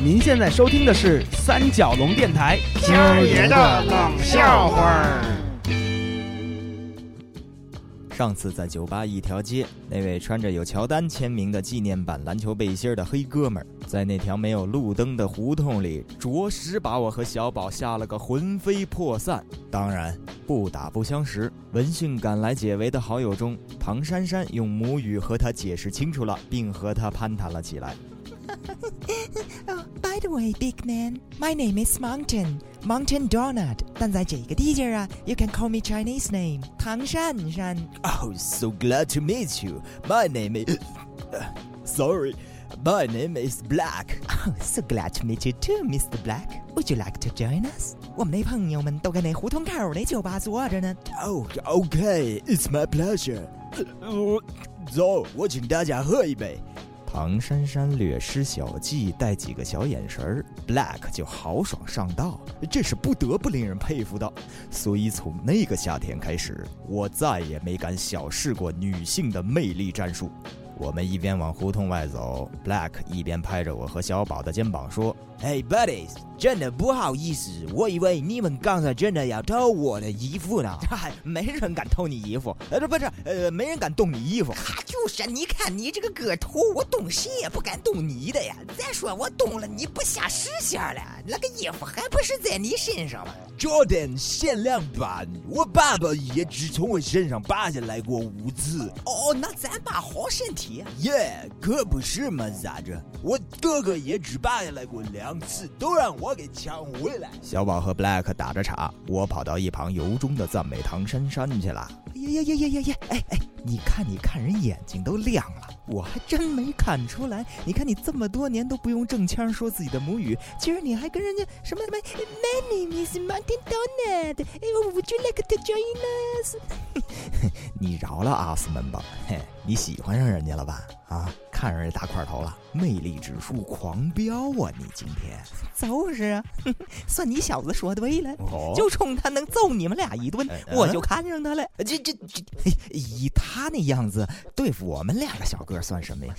您现在收听的是三角龙电台，今儿爷的冷笑话儿。上次在酒吧一条街，那位穿着有乔丹签名的纪念版篮球背心的黑哥们儿，在那条没有路灯的胡同里，着实把我和小宝吓了个魂飞魄散。当然，不打不相识。闻讯赶来解围的好友中，唐珊珊用母语和他解释清楚了，并和他攀谈了起来。oh, by the way, big man, my name is Mountain, Mountain Donut. 但在这个地界啊，you can call me Chinese name，唐珊珊。 Oh, so glad to meet you. My name is. sorry, my name is Black. Oh, so glad to meet you too, Mr. Black. Would you like to join us? 我们的朋友们都在那胡同口的酒吧坐着呢。 Oh, okay, it's my pleasure. 走，我请大家喝一杯。 唐珊珊略施小计，带几个小眼神儿，Black 就豪爽上道，这是不得不令人佩服的。所以从那个夏天开始，我再也没敢小视过女性的魅力战术。我们一边往胡同外走，Black 一边拍着我和小宝的肩膀说：“Hey buddies，真的不好意思，我以为你们刚才真的要偷我的衣服呢。嗨，没人敢偷你衣服，呃，不是，呃，没人敢动你衣服。哈，就是，你看你这个个头，我动谁也不敢动你的呀。再说我动了，你不下实线了，那个衣服还不是在你身上吗？Jordan 限量版，我爸爸也只从我身上扒下来过五次。哦，那咱爸好身体。耶，可不是嘛，咋着？我哥哥也只扒下来过两次，都让我给抢回来。小宝和 Black 打着岔，我跑到一旁由衷的赞美唐珊珊去了。呀呀呀呀呀呀！哎哎，你看，你看，人眼睛都亮了，我还真没看出来。你看，你这么多年都不用正腔说自己的母语，今儿你还跟人家什么什么？My name is Mountain Donut. Would you like to join us？你饶了阿斯们吧，嘿，你喜欢上人家了吧？啊，看上这大块头了，魅力指数狂飙啊！你今天就是啊，算你小子说对了，哦就冲他能揍你们俩一顿，哎我就看上他了。这这这，以他那样子对付我们两个小哥算什么呀？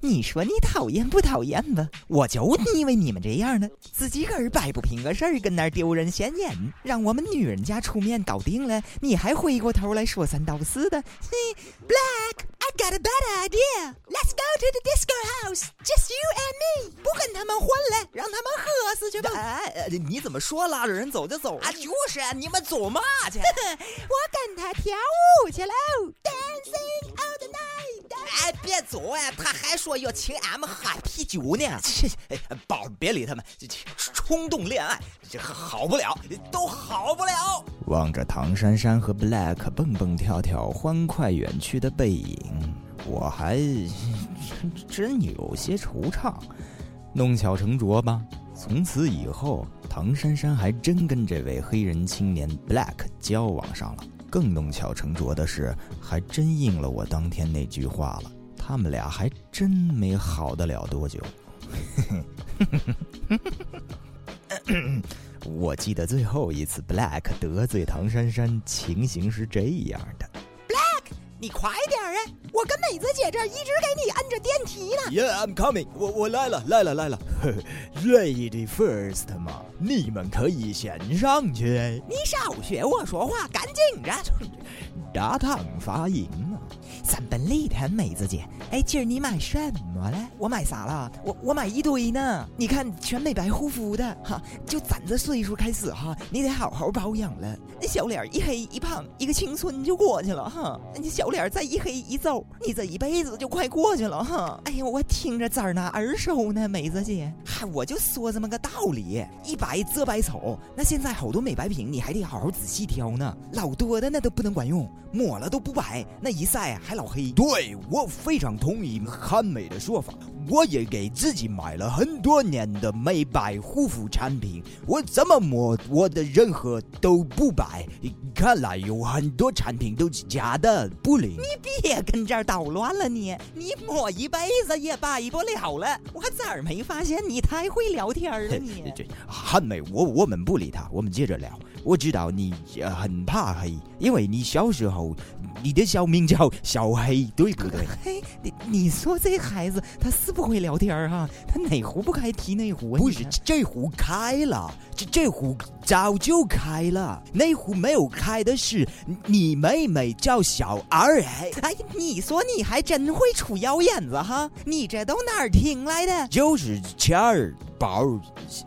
你说你讨厌不讨厌吧？我就因为你们这样的，自己个儿摆不平个事儿，跟那儿丢人现眼，让我们女人家出面搞定了，你还回过头来说三道四的。嘿，Black, I got a better idea. Let's go to the disco house, just you and me. 不跟他们混了，让他们喝死去吧。哎，你怎么说拉着人走就走啊，就是啊，你们走嘛去？我跟他跳舞去喽，dancing all the night。哎，别走啊！他还说要请俺们喝啤酒呢。切，哎，宝，别理他们，冲动恋爱，这好不了，都好不了。望着唐珊珊和 Black 蹦蹦跳跳、欢快远去的背影，我还真有些惆怅。弄巧成拙吧，从此以后，唐珊珊还真跟这位黑人青年 Black 交往上了。更弄巧成拙的是，还真应了我当天那句话了。他们俩还真没好得了多久。我记得最后一次 Black 得罪唐珊珊，情形是这样的：Black，。你快点啊！我跟美子姐这儿一直给你摁着电梯呢。Yeah, I'm coming 我。我来了，来了，来了。Lady first 嘛，你们可以先上去。你少学我说话，赶紧着。大唐发音咱！本里谈美子姐，哎，今儿你买什么了？我买啥了？我我买一堆呢。你看全美白护肤的哈，就咱这岁数开始哈，你得好好保养了。那小脸一黑一胖，一个青春就过去了哈。你小脸再一黑一皱，你这一辈子就快过去了哈。哎呀，我听着咋那耳熟呢，美子姐。嗨，我就说这么个道理，一白遮百丑。那现在好多美白品，你还得好好仔细挑呢，老多的那都不能管用，抹了都不白，那一晒还老对我非常同意韩美的说法，我也给自己买了很多年的美白护肤产品，我怎么抹我的任何都不白。看来有很多产品都是假的，不灵。你别跟这儿捣乱了你，你抹一辈子也白不了了。我咋儿没发现你太会聊天了你？这汉美，我我们不理他，我们接着聊。我知道你呃很怕黑，因为你小时候你的小名叫小黑，对不对？嘿，你你说这孩子他是是不会聊天哈，他哪壶不开提哪壶。不是这壶开了，这这壶早就开了，那壶没有开的是你妹妹叫小二哎。哎，你说你还真会出谣言子哈，你这都哪儿听来的？就是钱儿宝、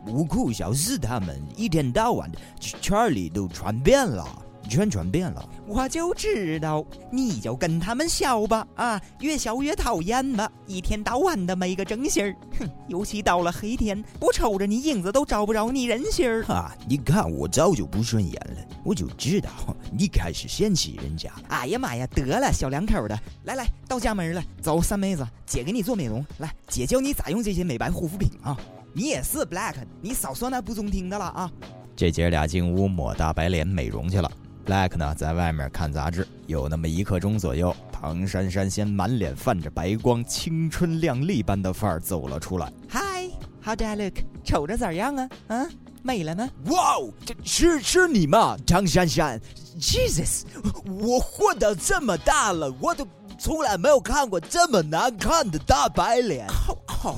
吴库、小四他们一天到晚圈里都传遍了。全传变了，我就知道，你就跟他们笑吧，啊，越笑越讨厌吧，一天到晚的没个正形儿，哼，尤其到了黑天，不瞅着你影子都找不着你人形儿。哈，你看我早就不顺眼了，我就知道你开始嫌弃人家。哎呀妈呀，得了，小两口的，来来，到家门了，走，三妹子，姐给你做美容，来，姐教你咋用这些美白护肤品啊。你也是 Black，你少说那不中听的了啊。这姐俩进屋抹大白脸美容去了。Black 呢，在外面看杂志，有那么一刻钟左右，唐珊珊先满脸泛着白光，青春靓丽般的范儿走了出来。Hi，How do I look？瞅着咋样啊？啊，美了吗？哇哦，这是是你吗，唐珊珊？Jesus，我混到这么大了，我都从来没有看过这么难看的大白脸。Oh, oh,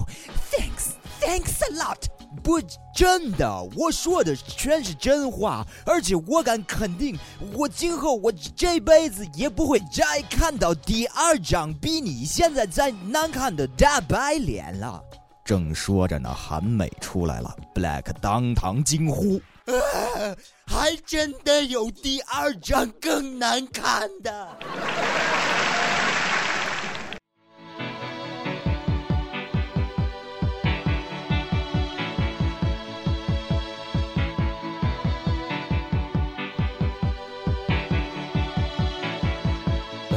thanks，thanks a lot。不，真的，我说的全是真话，而且我敢肯定，我今后我这辈子也不会再看到第二张比你现在再难看的大白脸了。正说着呢，韩美出来了，Black 当堂惊呼：“ 还真的有第二张更难看的！”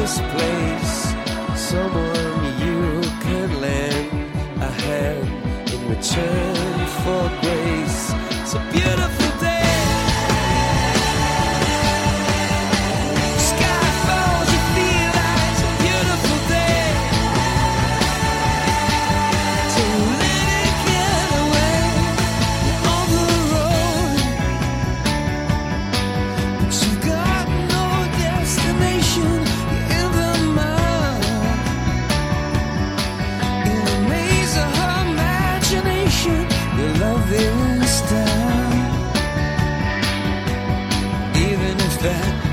this place. Someone you can lend a hand in return for grace. Beautiful understand